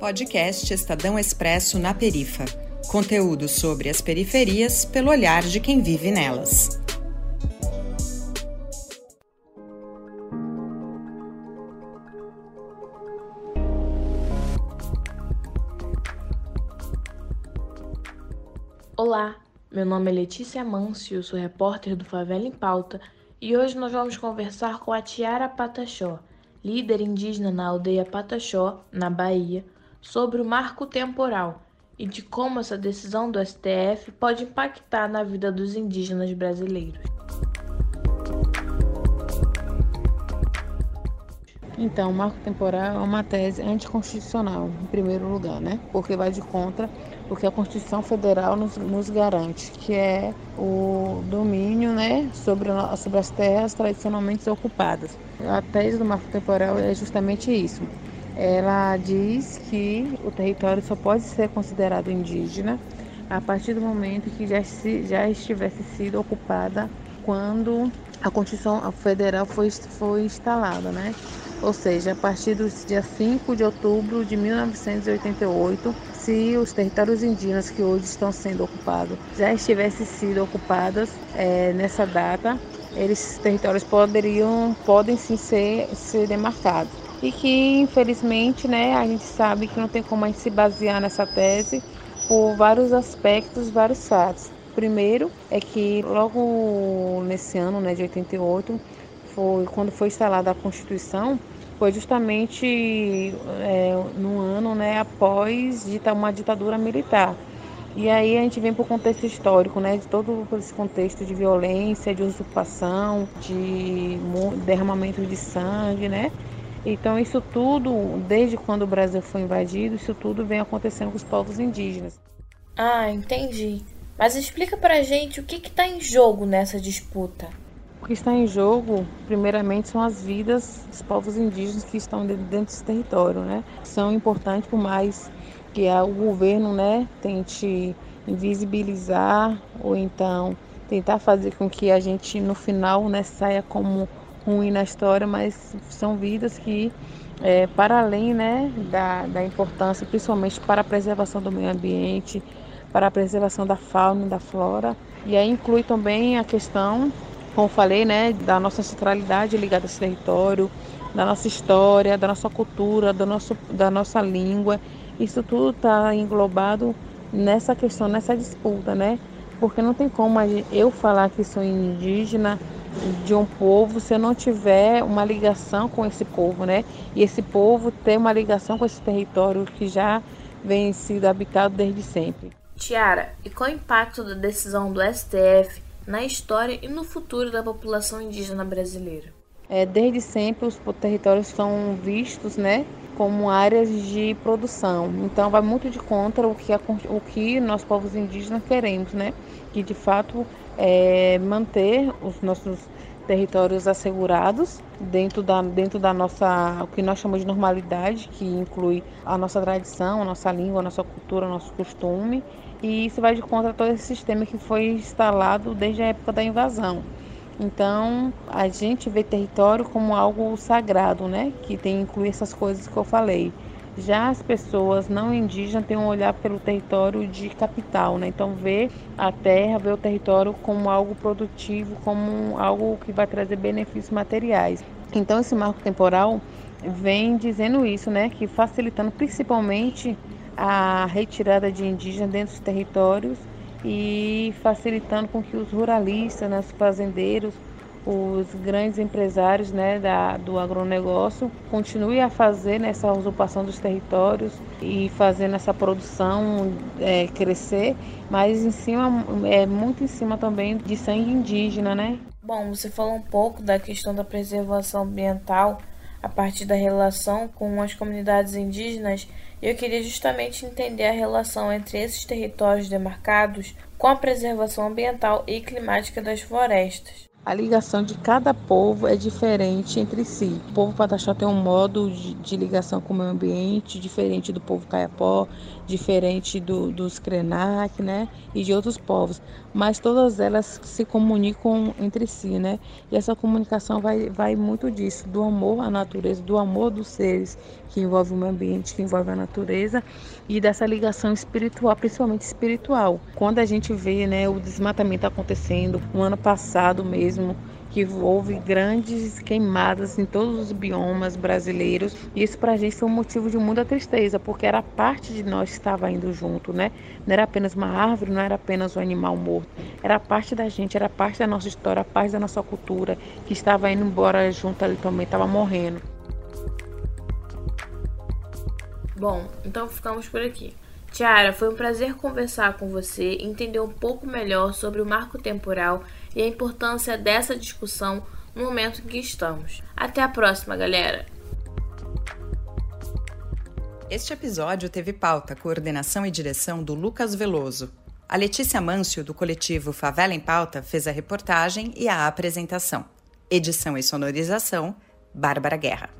Podcast Estadão Expresso na Perifa. Conteúdo sobre as periferias pelo olhar de quem vive nelas. Olá, meu nome é Letícia Mancio, sou repórter do Favela em Pauta e hoje nós vamos conversar com a Tiara Pataxó, líder indígena na aldeia Pataxó, na Bahia, sobre o marco temporal e de como essa decisão do STF pode impactar na vida dos indígenas brasileiros. Então, o marco temporal é uma tese anticonstitucional, em primeiro lugar, né? Porque vai de contra o que a Constituição Federal nos, nos garante, que é o domínio né, sobre, sobre as terras tradicionalmente ocupadas. A tese do marco temporal é justamente isso. Ela diz que o território só pode ser considerado indígena a partir do momento que já, se, já estivesse sido ocupada quando a Constituição Federal foi, foi instalada, né? ou seja, a partir do dia 5 de outubro de 1988, se os territórios indígenas que hoje estão sendo ocupados já tivessem sido ocupados é, nessa data, esses territórios poderiam, podem sim ser, ser demarcados. E que, infelizmente, né, a gente sabe que não tem como a gente se basear nessa tese por vários aspectos, vários fatos. Primeiro é que logo nesse ano, né, de 88, foi quando foi instalada a Constituição, foi justamente é, no ano né, após uma ditadura militar. E aí a gente vem para o contexto histórico, né, de todo esse contexto de violência, de usurpação, de derramamento de sangue, né? Então isso tudo, desde quando o Brasil foi invadido, isso tudo vem acontecendo com os povos indígenas. Ah, entendi. Mas explica pra gente o que está em jogo nessa disputa. O que está em jogo, primeiramente, são as vidas dos povos indígenas que estão dentro desse território, né? São importantes, por mais que o governo, né, tente invisibilizar ou então tentar fazer com que a gente no final, né, saia como ruim na história, mas são vidas que é, para além né, da, da importância, principalmente para a preservação do meio ambiente, para a preservação da fauna e da flora, e aí inclui também a questão como falei, né, da nossa centralidade ligada a esse território, da nossa história, da nossa cultura, do nosso, da nossa língua. Isso tudo está englobado nessa questão, nessa disputa, né? Porque não tem como eu falar que sou indígena de um povo se eu não tiver uma ligação com esse povo, né? E esse povo ter uma ligação com esse território que já vem sido habitado desde sempre. Tiara, e qual o impacto da decisão do STF na história e no futuro da população indígena brasileira. É, desde sempre os territórios são vistos, né, como áreas de produção. Então vai muito de contra o que, a, o que nós povos indígenas queremos, né, que de fato é manter os nossos territórios assegurados dentro da, dentro da nossa, o que nós chamamos de normalidade, que inclui a nossa tradição, a nossa língua, a nossa cultura, o nosso costume e isso vai de contra todo esse sistema que foi instalado desde a época da invasão. Então, a gente vê território como algo sagrado, né? Que tem incluir essas coisas que eu falei. Já as pessoas não indígenas têm um olhar pelo território de capital, né? Então, vê a terra, vê o território como algo produtivo, como algo que vai trazer benefícios materiais. Então, esse marco temporal vem dizendo isso, né? Que facilitando principalmente a retirada de indígenas dentro dos territórios e facilitando com que os ruralistas, né, os fazendeiros, os grandes empresários né, da, do agronegócio continuem a fazer nessa usurpação dos territórios e fazendo essa produção é, crescer, mas em cima é muito em cima também de sangue indígena, né? Bom, você falou um pouco da questão da preservação ambiental a partir da relação com as comunidades indígenas, eu queria justamente entender a relação entre esses territórios demarcados com a preservação ambiental e climática das florestas. A ligação de cada povo é diferente entre si. O povo Pataxó tem um modo de, de, ligação com o meio ambiente diferente do povo Caiapó, diferente do, dos Krenak, né? E de outros povos. Mas todas elas se comunicam entre si, né? E essa comunicação vai, vai muito disso, do amor à natureza, do amor dos seres que envolve o meio ambiente, que envolve a natureza e dessa ligação espiritual, principalmente espiritual. Quando a gente vê, né, o desmatamento acontecendo, no ano passado mesmo, que houve grandes queimadas em todos os biomas brasileiros. E isso para a gente foi um motivo de muita tristeza, porque era parte de nós que estava indo junto, né? Não era apenas uma árvore, não era apenas um animal morto. Era parte da gente, era parte da nossa história, parte da nossa cultura, que estava indo embora junto ali também, estava morrendo. Bom, então ficamos por aqui. Tiara, foi um prazer conversar com você, entender um pouco melhor sobre o marco temporal e a importância dessa discussão no momento em que estamos. Até a próxima, galera! Este episódio teve pauta, coordenação e direção do Lucas Veloso. A Letícia Mâncio, do coletivo Favela em Pauta, fez a reportagem e a apresentação. Edição e sonorização, Bárbara Guerra.